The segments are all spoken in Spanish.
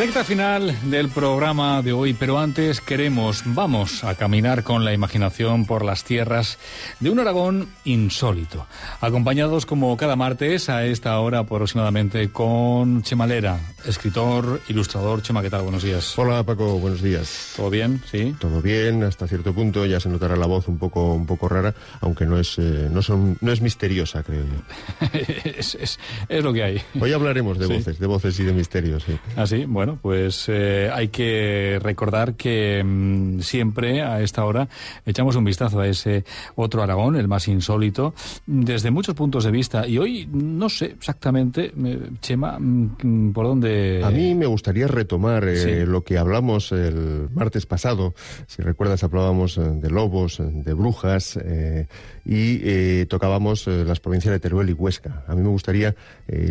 Recta final del programa de hoy, pero antes queremos, vamos a caminar con la imaginación por las tierras de un Aragón insólito, acompañados como cada martes a esta hora aproximadamente con Chemalera, escritor, ilustrador. Chema, ¿qué tal? Buenos días. Hola Paco, buenos días. ¿Todo bien? Sí. Todo bien, hasta cierto punto ya se notará la voz un poco, un poco rara, aunque no es, eh, no son, no es misteriosa, creo yo. es, es, es, lo que hay. Hoy hablaremos de Sí. voces, de voces y de misterios. Sí. Ah, sí, bueno, pues eh, hay que recordar que mm, siempre a esta hora echamos un vistazo a ese otro Aragón, el más insólito, desde muchos puntos de vista. Y hoy no sé exactamente, eh, Chema, mm, por dónde. A mí me gustaría retomar eh, Sí. lo que hablamos el martes pasado. Si recuerdas, hablábamos de lobos, de brujas eh, y tocábamos las provincias de Teruel y Huesca. A mí me gustaría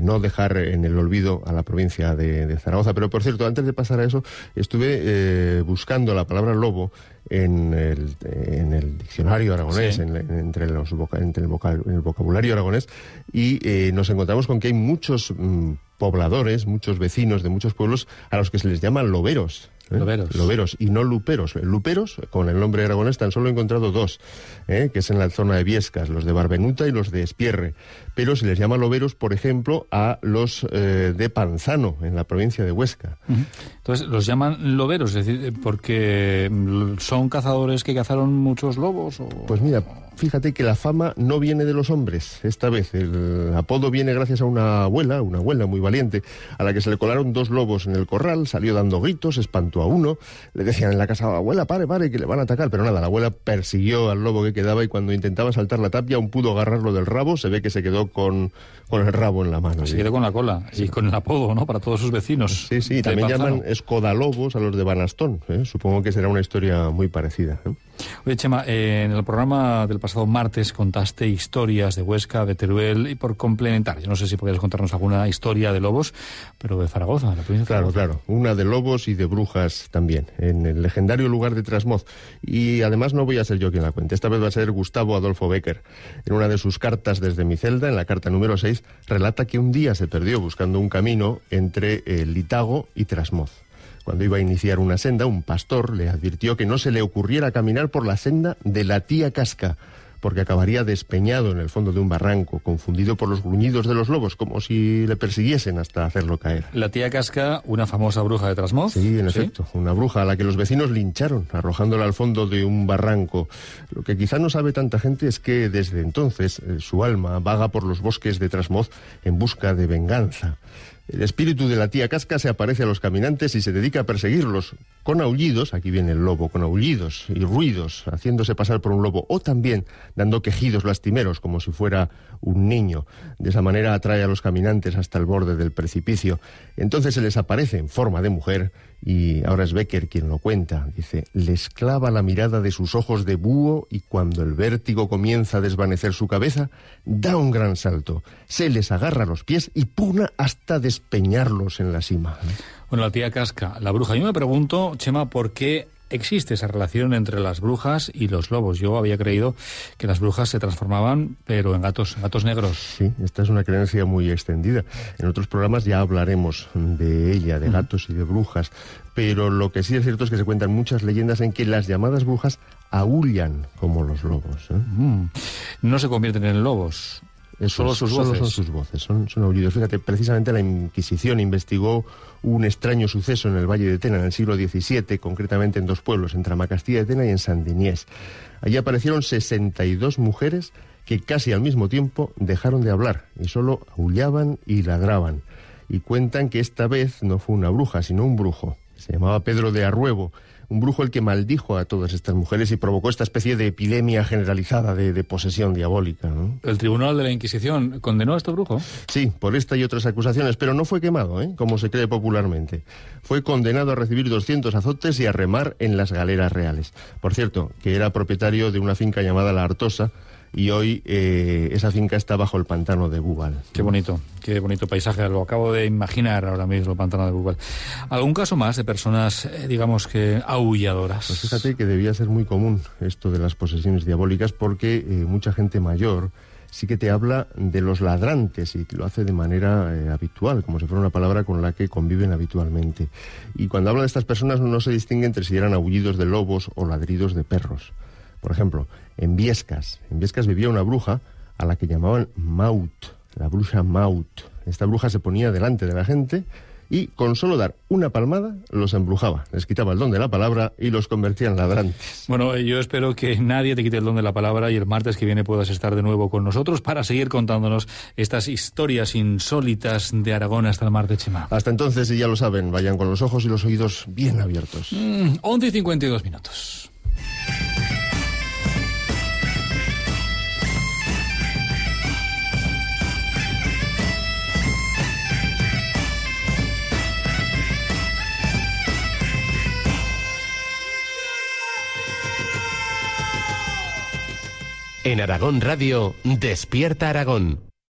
no dejar en el olvido a la provincia de, de Zaragoza. Pero, por cierto, antes de pasar a eso, estuve eh, buscando la palabra lobo en el, en el diccionario aragonés, Sí. en- en- entre, los voca- entre el, voca- en el vocabulario aragonés, y eh, nos encontramos con que hay muchos mm, pobladores, muchos vecinos de muchos pueblos a los que se les llama loberos. ¿Eh? Loberos. Loberos, y no luperos. Luperos, con el nombre aragonés, tan solo he encontrado dos, ¿eh? que es en la zona de Viescas, los de Barbenuta y los de Espierre. Pero se les llama loberos, por ejemplo, a los eh, de Panzano, en la provincia de Huesca. Entonces los llaman loberos, es decir, porque mm, son cazadores que cazaron muchos lobos. O... Pues mira, fíjate que la fama no viene de los hombres. Esta vez el apodo viene gracias a una abuela, una abuela muy valiente, a la que se le colaron dos lobos en el corral, salió dando gritos, espantó a uno. Le decían en la casa, abuela, pare, pare, que le van a atacar. Pero nada, la abuela persiguió al lobo que quedaba y cuando intentaba saltar la tapia aún pudo agarrarlo del rabo. Se ve que se quedó con, con el rabo en la mano. Se quedó con la cola y con el apodo, ¿no? Para todos sus vecinos. Sí, sí, también Panzano. llaman escodalobos a los de Banastón. ¿eh? Supongo que será una historia muy parecida. ¿eh? Oye, Chema, eh, en el programa del pasado martes contaste historias de Huesca, de Teruel y por complementar, yo no sé si podrías contarnos alguna historia de lobos, pero de Zaragoza, de la provincia de Claro, Zaragoza. claro. Una de lobos y de brujas también, en el legendario lugar de Trasmoz. Y además no voy a ser yo quien la cuente. Esta vez va a ser Gustavo Adolfo Becker. En una de sus cartas desde mi celda, en la carta número 6, relata que un día se perdió buscando un camino entre eh, Litago y Trasmoz. Cuando iba a iniciar una senda, un pastor le advirtió que no se le ocurriera caminar por la senda de la tía Casca, porque acabaría despeñado en el fondo de un barranco, confundido por los gruñidos de los lobos, como si le persiguiesen hasta hacerlo caer. La tía Casca, una famosa bruja de Trasmoz. Sí, en efecto, una bruja a la que los vecinos lincharon, arrojándola al fondo de un barranco. Lo que quizá no sabe tanta gente es que desde entonces eh, su alma vaga por los bosques de Trasmoz en busca de venganza. El espíritu de la tía Casca se aparece a los caminantes y se dedica a perseguirlos con aullidos, aquí viene el lobo, con aullidos y ruidos, haciéndose pasar por un lobo, o también dando quejidos lastimeros como si fuera un niño. De esa manera atrae a los caminantes hasta el borde del precipicio. Entonces se les aparece en forma de mujer y ahora es Becker quien lo cuenta. Dice, les clava la mirada de sus ojos de búho y cuando el vértigo comienza a desvanecer su cabeza, da un gran salto, se les agarra los pies y puna hasta despeñarlos en la cima. Bueno, la tía Casca, la bruja. Yo me pregunto, Chema, ¿por qué existe esa relación entre las brujas y los lobos? Yo había creído que las brujas se transformaban, pero en gatos, gatos negros. Sí, esta es una creencia muy extendida. En otros programas ya hablaremos de ella, de gatos y de brujas. Pero lo que sí es cierto es que se cuentan muchas leyendas en que las llamadas brujas aullan como los lobos. ¿eh? Mm. No se convierten en lobos. Eso Solo es, sus solo voces. son sus voces, son, son aullidos. Fíjate, precisamente la Inquisición investigó un extraño suceso en el Valle de Tena en el siglo XVII, concretamente en dos pueblos, en Tramacastilla de Tena y en San Diniés. Allí aparecieron 62 mujeres que casi al mismo tiempo dejaron de hablar y solo aullaban y ladraban. Y cuentan que esta vez no fue una bruja, sino un brujo. Se llamaba Pedro de Arruebo, un brujo el que maldijo a todas estas mujeres y provocó esta especie de epidemia generalizada de, de posesión diabólica. ¿no? El Tribunal de la Inquisición condenó a este brujo. Sí, por esta y otras acusaciones, pero no fue quemado, ¿eh? como se cree popularmente. Fue condenado a recibir 200 azotes y a remar en las galeras reales. Por cierto, que era propietario de una finca llamada La Artosa, y hoy eh, esa finca está bajo el pantano de Búbal. Qué bonito, qué bonito paisaje. Lo acabo de imaginar ahora mismo, el pantano de Google. ¿Algún caso más de personas, eh, digamos que, aulladoras? Pues fíjate que debía ser muy común esto de las posesiones diabólicas porque eh, mucha gente mayor sí que te habla de los ladrantes y lo hace de manera eh, habitual, como si fuera una palabra con la que conviven habitualmente. Y cuando habla de estas personas no se distingue entre si eran aullidos de lobos o ladridos de perros. Por ejemplo, en Viescas, en Viescas vivía una bruja a la que llamaban Maut, la bruja Maut. Esta bruja se ponía delante de la gente y con solo dar una palmada los embrujaba, les quitaba el don de la palabra y los convertía en ladrantes. Bueno, yo espero que nadie te quite el don de la palabra y el martes que viene puedas estar de nuevo con nosotros para seguir contándonos estas historias insólitas de Aragón hasta el mar de Chema. Hasta entonces, ya lo saben, vayan con los ojos y los oídos bien abiertos. Mm, 11 y 52 minutos. En Aragón Radio, Despierta Aragón